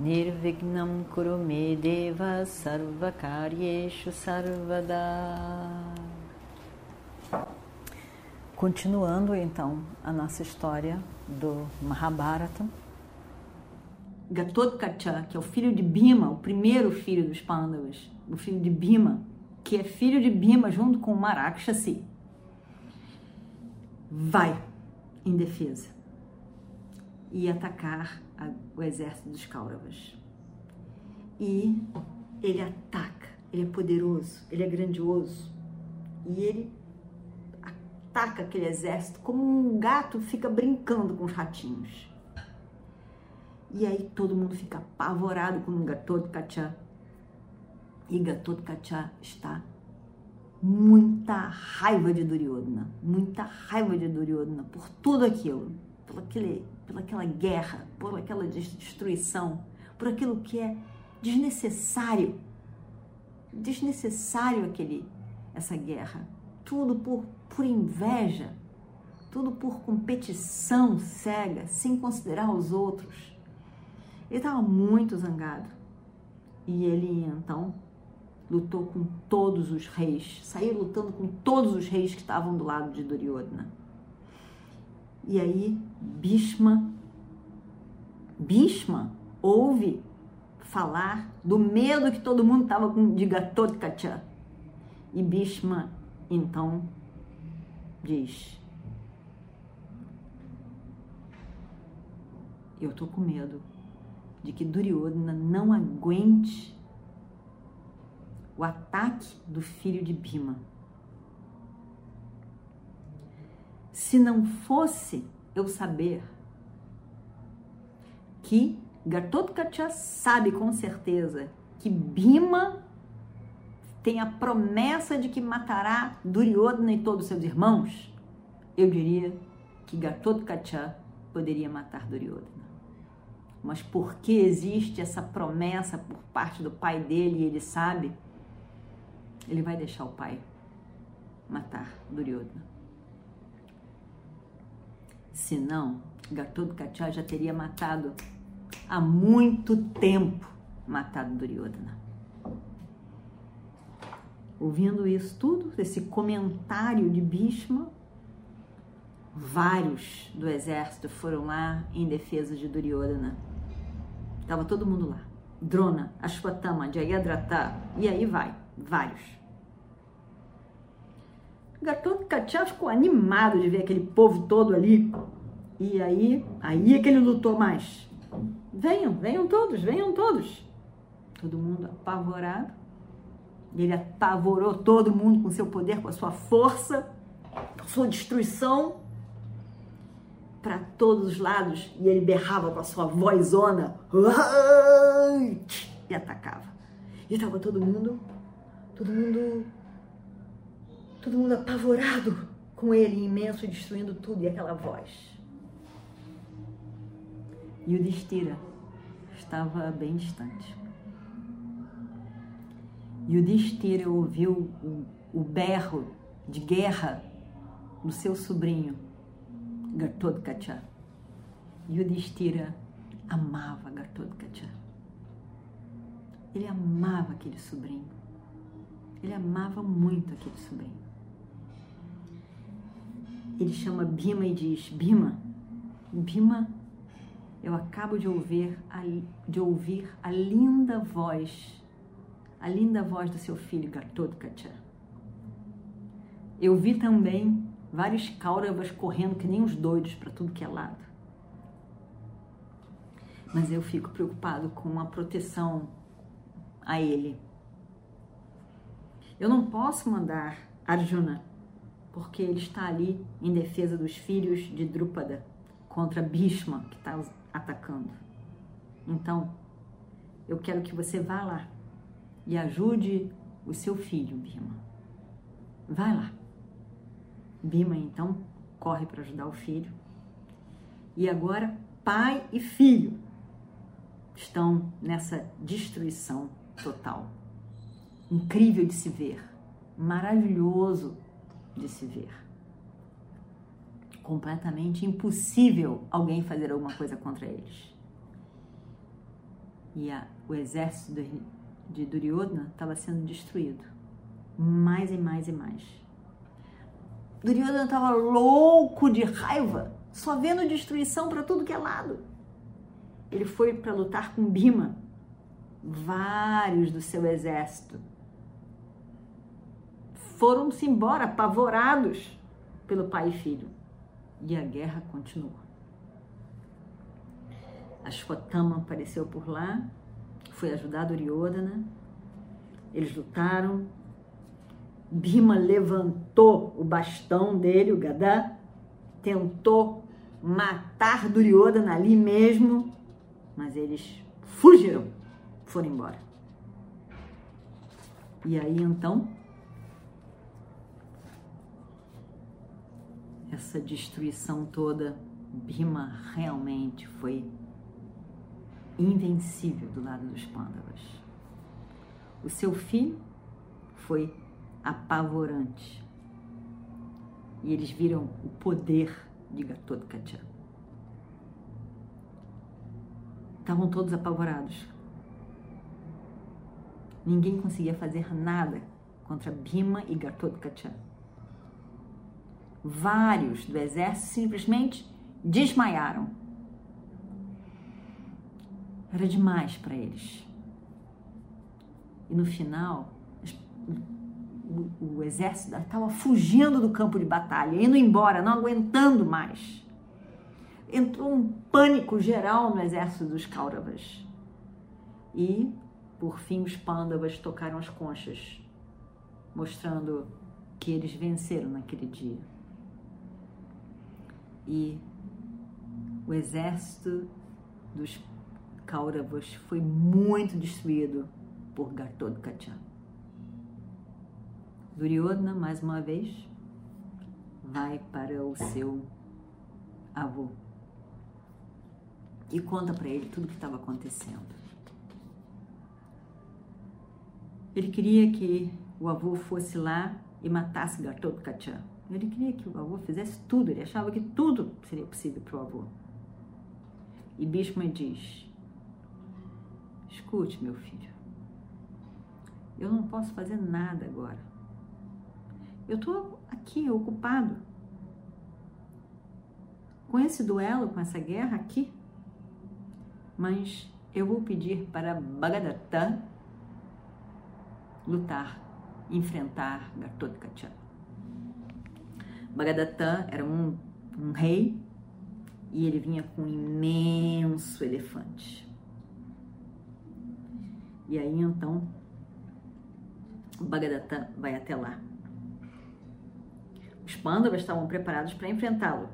Nirvignam Kurume Deva Sarvakaryeshu Sarvada Continuando então a nossa história do Mahabharata. Gatotkacha, que é o filho de Bima, o primeiro filho dos Pandavas, o filho de Bima, que é filho de Bima junto com Marakshasi, vai em defesa e atacar o exército dos Kauravas. E ele ataca, ele é poderoso, ele é grandioso. E ele ataca aquele exército como um gato fica brincando com os ratinhos. E aí todo mundo fica apavorado com o Gatot Kacha. E Gatot Kacha está muita raiva de Duryodhana, muita raiva de Duryodhana por tudo aquilo, por aquele pelaquela guerra, por aquela destruição, por aquilo que é desnecessário. Desnecessário aquele essa guerra. Tudo por, por inveja, tudo por competição cega, sem considerar os outros. Ele estava muito zangado. E ele então lutou com todos os reis, saiu lutando com todos os reis que estavam do lado de Duryodhana. E aí Bhishma, Bhishma ouve falar do medo que todo mundo estava com de Gatotkacha. E Bhishma então diz: Eu tô com medo de que Duryodhana não aguente o ataque do filho de Bhima. Se não fosse eu saber que Gatotkacha sabe com certeza que Bima tem a promessa de que matará Duryodhana e todos seus irmãos, eu diria que Gatotkacha poderia matar Duryodhana. Mas porque existe essa promessa por parte do pai dele e ele sabe, ele vai deixar o pai matar Duryodhana. Senão, Gatotkacha já teria matado há muito tempo matado Duryodhana. Ouvindo isso tudo, esse comentário de Bhishma, vários do exército foram lá em defesa de Duryodhana. Estava todo mundo lá. Drona, Ashwatthama, Jayadratha, e aí vai, vários. Gatotkacha ficou animado de ver aquele povo todo ali. E aí, aí é que ele lutou mais. Venham, venham todos, venham todos. Todo mundo apavorado. Ele apavorou todo mundo com seu poder, com a sua força, com a sua destruição para todos os lados. E ele berrava com a sua vozona e atacava. E estava todo mundo, todo mundo todo mundo apavorado com ele imenso destruindo tudo e aquela voz. E o Destira estava bem distante. E o Destira ouviu o, o berro de guerra do seu sobrinho, Gatotkacha. E o Destira amava Gatotkacha. Ele amava aquele sobrinho. Ele amava muito aquele sobrinho ele chama Bima e diz: Bima, Bima, eu acabo de ouvir a, de ouvir a linda voz, a linda voz do seu filho Gatotkacha. Eu vi também vários Kauravas correndo que nem os doidos para tudo que é lado. Mas eu fico preocupado com a proteção a ele. Eu não posso mandar Arjuna porque ele está ali em defesa dos filhos de Drúpada contra Bhishma, que está atacando. Então, eu quero que você vá lá e ajude o seu filho, Bima. Vai lá. Bima então corre para ajudar o filho. E agora pai e filho estão nessa destruição total. Incrível de se ver, maravilhoso de se ver. Completamente impossível alguém fazer alguma coisa contra eles. E a, o exército de, Duryodhana estava sendo destruído. Mais e mais e mais. Duryodhana estava louco de raiva, só vendo destruição para tudo que é lado. Ele foi para lutar com Bima. Vários do seu exército foram-se embora, apavorados pelo pai e filho. E a guerra continuou. Ashwatthama apareceu por lá, foi ajudar Duryodhana. Eles lutaram. Bhima levantou o bastão dele, o Gadá, tentou matar Duryodhana ali mesmo, mas eles fugiram, foram embora. E aí então, essa destruição toda, Bhima realmente foi invencível do lado dos Pandavas. O seu fim foi apavorante. E eles viram o poder de Gatotkacha. Estavam todos apavorados. Ninguém conseguia fazer nada contra Bhima e Gatotkacha. Vários do exército simplesmente desmaiaram. Era demais para eles. E no final, o, exército estava fugindo do campo de batalha, indo embora, não aguentando mais entrou um pânico geral no exército dos Kauravas. E, por fim, os Pandavas tocaram as conchas, mostrando que eles venceram naquele dia. E o exército dos Kauravas foi muito destruído por Gatotkacha. Duryodhana, mais uma vez, vai para o seu avô e conta para ele tudo o que estava acontecendo. Ele queria que o avô fosse lá e matasse Gatotkacha. Ele queria que o avô fizesse tudo, ele achava que tudo seria possível para o avô. E Bhishma diz: Escute, meu filho, eu não posso fazer nada agora. Eu estou aqui ocupado com esse duelo, com essa guerra aqui mas eu vou pedir para Bhagadatta lutar, enfrentar Gatotkacha. Bhagadatta era um, um rei e ele vinha com um imenso elefante. E aí então Bhagadatta vai até lá. Os Pandavas estavam preparados para enfrentá-lo.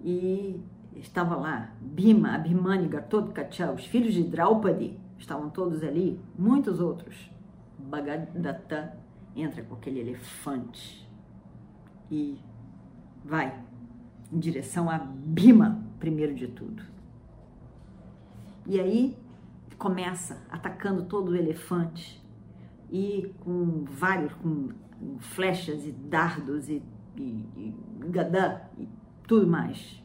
E estava lá Bima, Abhimani, Gatotkacha, os filhos de Draupadi, estavam todos ali, muitos outros. Bhagadatta entra com aquele elefante e vai em direção a Bima, primeiro de tudo. E aí começa atacando todo o elefante e com vários, com flechas e dardos e, e, e gadá e tudo mais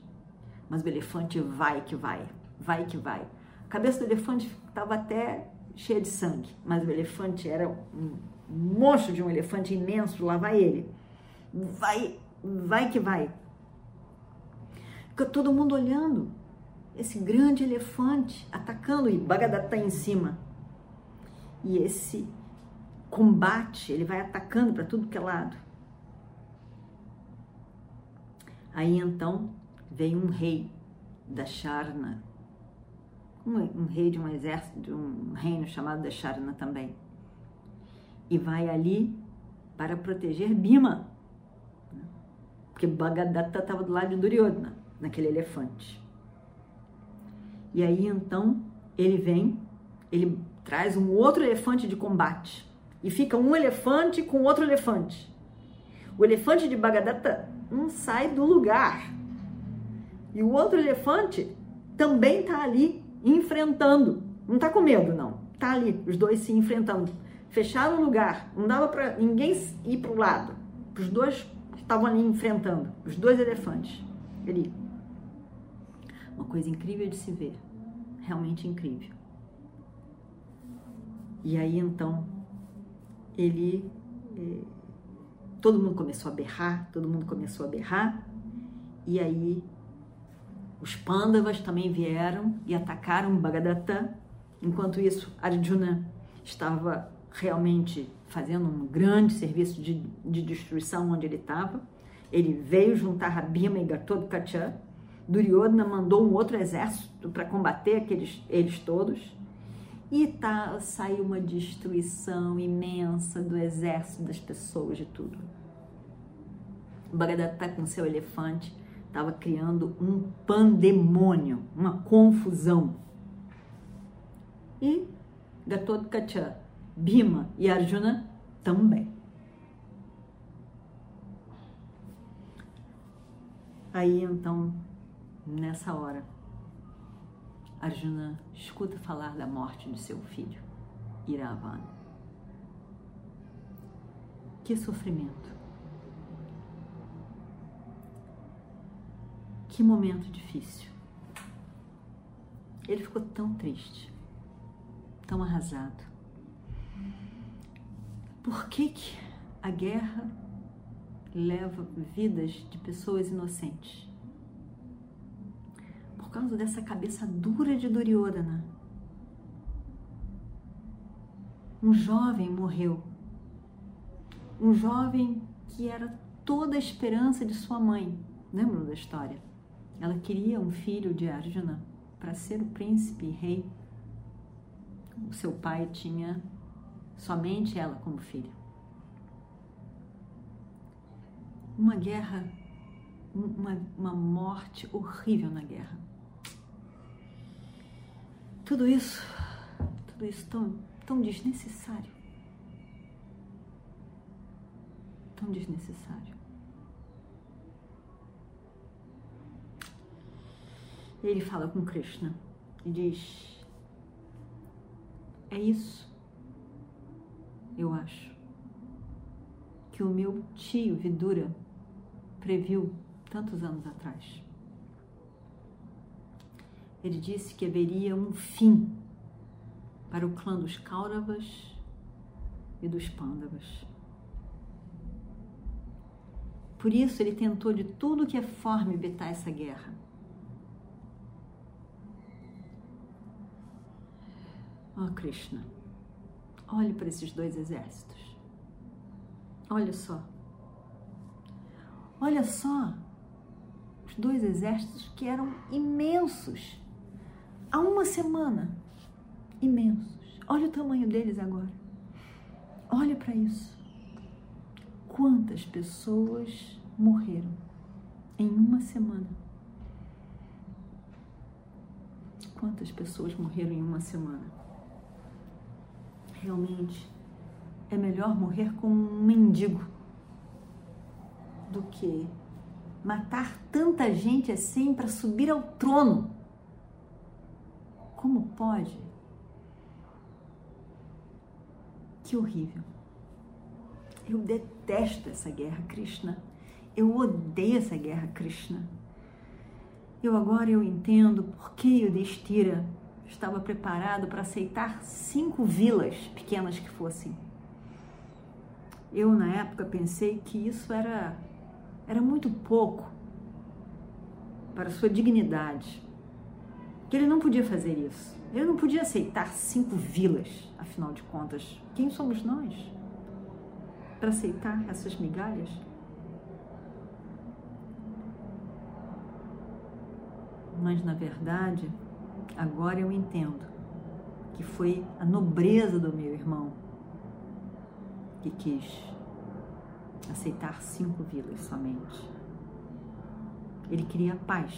mas o elefante vai que vai, vai que vai. A cabeça do elefante estava até cheia de sangue, mas o elefante era um monstro de um elefante imenso, lá vai ele. Vai, vai que vai. Fica todo mundo olhando esse grande elefante atacando e Bagadatá em cima. E esse combate, ele vai atacando para tudo que é lado. Aí então veio um rei da Charna, um, um, rei de um exército, de um reino chamado da Charna também, e vai ali para proteger Bima? Porque Bhagadatta estava do lado de Duryodhana, naquele elefante. E aí então ele vem, ele traz um outro elefante de combate e fica um elefante com outro elefante. O elefante de Bagdata não sai do lugar. E o outro elefante também está ali enfrentando. Não está com medo, não. Está ali, os dois se enfrentando. Fecharam o lugar. Não dava para ninguém ir para o lado. Os dois estavam ali enfrentando. Os dois elefantes. Ali. Uma coisa incrível de se ver. Realmente incrível. E aí então ele eh, todo mundo começou a berrar, todo mundo começou a berrar, e aí os Pandavas também vieram e atacaram Bhagadatta. Enquanto isso, Arjuna estava realmente fazendo um grande serviço de, de destruição onde ele estava. Ele veio juntar a Bhima e Gatotkacha. Duryodhana mandou um outro exército para combater aqueles, eles todos. E tá, saiu uma destruição imensa do exército, das pessoas, de tudo. Bhagadatta com seu elefante estava criando um pandemônio, uma confusão. E Gatotkacha, Bhima e Arjuna também. Aí então, nessa hora, Arjuna escuta falar da morte de seu filho, Iravana. Que sofrimento! Que momento difícil! Ele ficou tão triste, tão arrasado. Por que, que a guerra leva vidas de pessoas inocentes? causa dessa cabeça dura de Duryodhana. Um jovem morreu. Um jovem que era toda a esperança de sua mãe. Lembram da história? Ela queria um filho de Arjuna para ser o príncipe e rei. O seu pai tinha somente ela como filha. Uma guerra, uma, uma morte horrível na guerra. Tudo isso, tudo isso tão, tão desnecessário. Tão desnecessário. Ele fala com Krishna e diz: É isso, eu acho, que o meu tio Vidura previu tantos anos atrás ele disse que haveria um fim para o clã dos Kauravas e dos Pandavas. Por isso ele tentou de tudo que é forma evitar essa guerra. Oh Krishna, olhe para esses dois exércitos. Olha só. Olha só os dois exércitos que eram imensos há uma semana. Imensos. Olha o tamanho deles agora. Olha para isso. Quantas pessoas morreram em uma semana? Quantas pessoas morreram em uma semana? Realmente é melhor morrer como um mendigo do que matar tanta gente assim para subir ao trono como pode? Que horrível. Eu detesto essa guerra, Krishna. Eu odeio essa guerra, Krishna. Eu agora eu entendo por que o Destira estava preparado para aceitar cinco vilas pequenas que fossem. Eu na época pensei que isso era era muito pouco para sua dignidade que ele não podia fazer isso. Ele não podia aceitar cinco vilas, afinal de contas. Quem somos nós para aceitar essas migalhas? Mas, na verdade, agora eu entendo que foi a nobreza do meu irmão que quis aceitar cinco vilas somente. Ele queria paz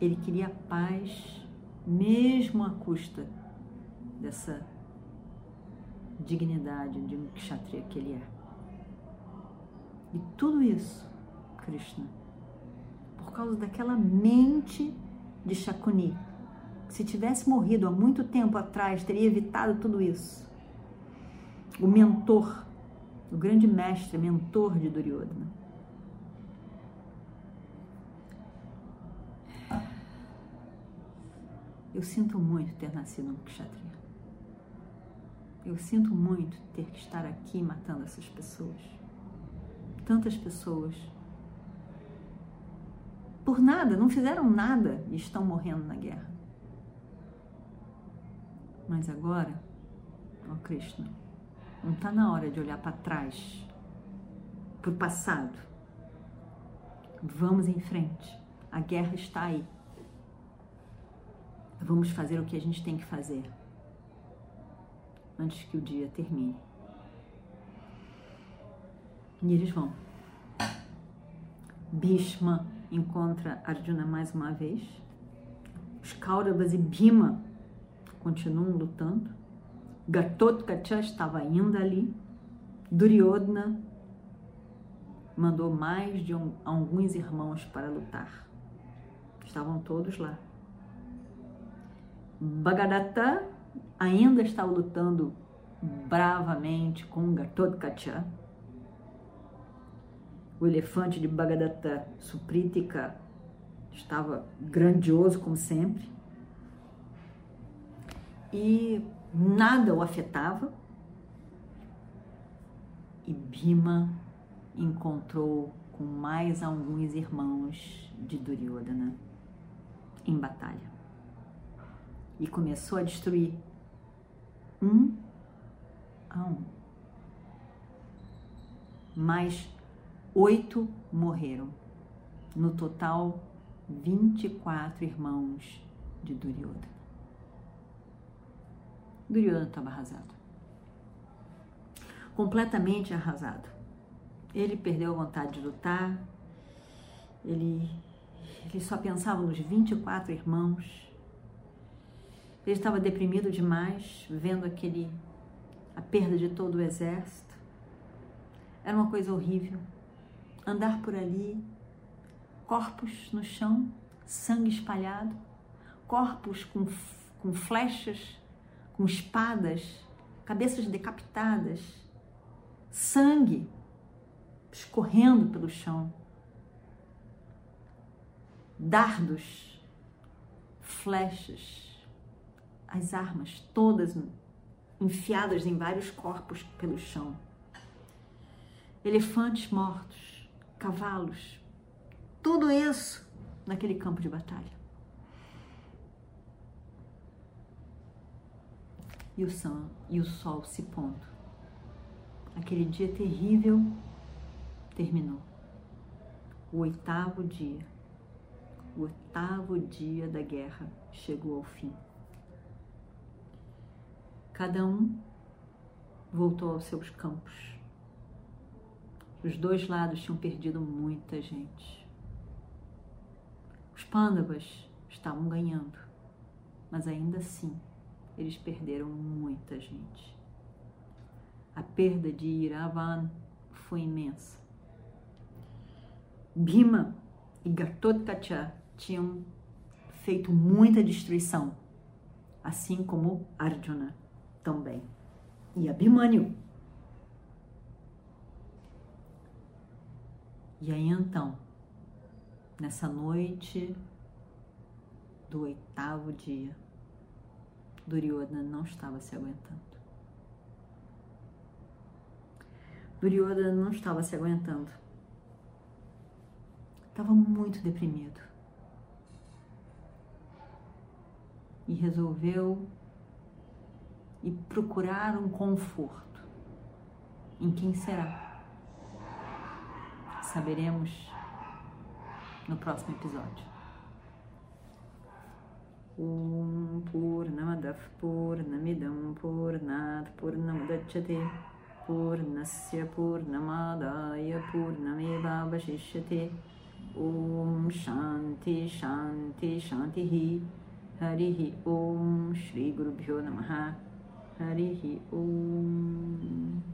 ele queria paz, mesmo à custa dessa dignidade de um kshatriya que ele é. E tudo isso, Krishna, por causa daquela mente de Shakuni. Se tivesse morrido há muito tempo atrás, teria evitado tudo isso. O mentor, o grande mestre, mentor de Duryodhana. Eu sinto muito ter nascido um kshatriya. Eu sinto muito ter que estar aqui matando essas pessoas tantas pessoas. Por nada, não fizeram nada e estão morrendo na guerra. Mas agora, ó Krishna, não está na hora de olhar para trás, para o passado. Vamos em frente. A guerra está aí. Vamos fazer o que a gente tem que fazer antes que o dia termine. E eles vão. Bhishma encontra Arjuna mais uma vez. Os Kauravas e Bhima continuam lutando. Gatotkacha estava ainda ali. Duryodhana mandou mais de um, alguns irmãos para lutar. Estavam todos lá. Bhagadatta ainda estava lutando bravamente com Gatotkacha o elefante de Bhagadatta Supritika estava grandioso como sempre e nada o afetava. E Bhima encontrou com mais alguns irmãos de Duryodhana em batalha e começou a destruir um a um. Mas oito morreram. No total, 24 irmãos de Duryodhana. Duryodhana estava arrasado. Completamente arrasado. Ele perdeu a vontade de lutar. Ele, ele só pensava nos 24 irmãos. Ele estava deprimido demais, vendo aquele a perda de todo o exército. Era uma coisa horrível andar por ali, corpos no chão, sangue espalhado, corpos com, com flechas, com espadas, cabeças decapitadas, sangue escorrendo pelo chão, dardos, flechas, as armas todas enfiadas em vários corpos pelo chão, elefantes mortos, cavalos, tudo isso naquele campo de batalha. E o, sol, e o sol se pondo. Aquele dia terrível terminou. O oitavo dia, o oitavo dia da guerra chegou ao fim. Cada um voltou aos seus campos os dois lados tinham perdido muita gente. Os pândavas estavam ganhando, mas ainda assim eles perderam muita gente. A perda de Iravan foi imensa. Bhima e Gatotkacha tinham feito muita destruição, assim como Arjuna também. E Abhimanyu E aí então, nessa noite do oitavo dia, Duryodhana não estava se aguentando. Duryodhana não estava se aguentando. Estava muito deprimido. E resolveu ir procurar um conforto. Em quem será? Saberemos no próximo episódio. Om Purnamadav Purnamidam Purnat Purnamadachyate Purnasya Purnamadaya Purnameva Vashishyate Om Shanti Shanti Shanti Harihi Om Shri Guru Bhyo Namaha. Harihi Om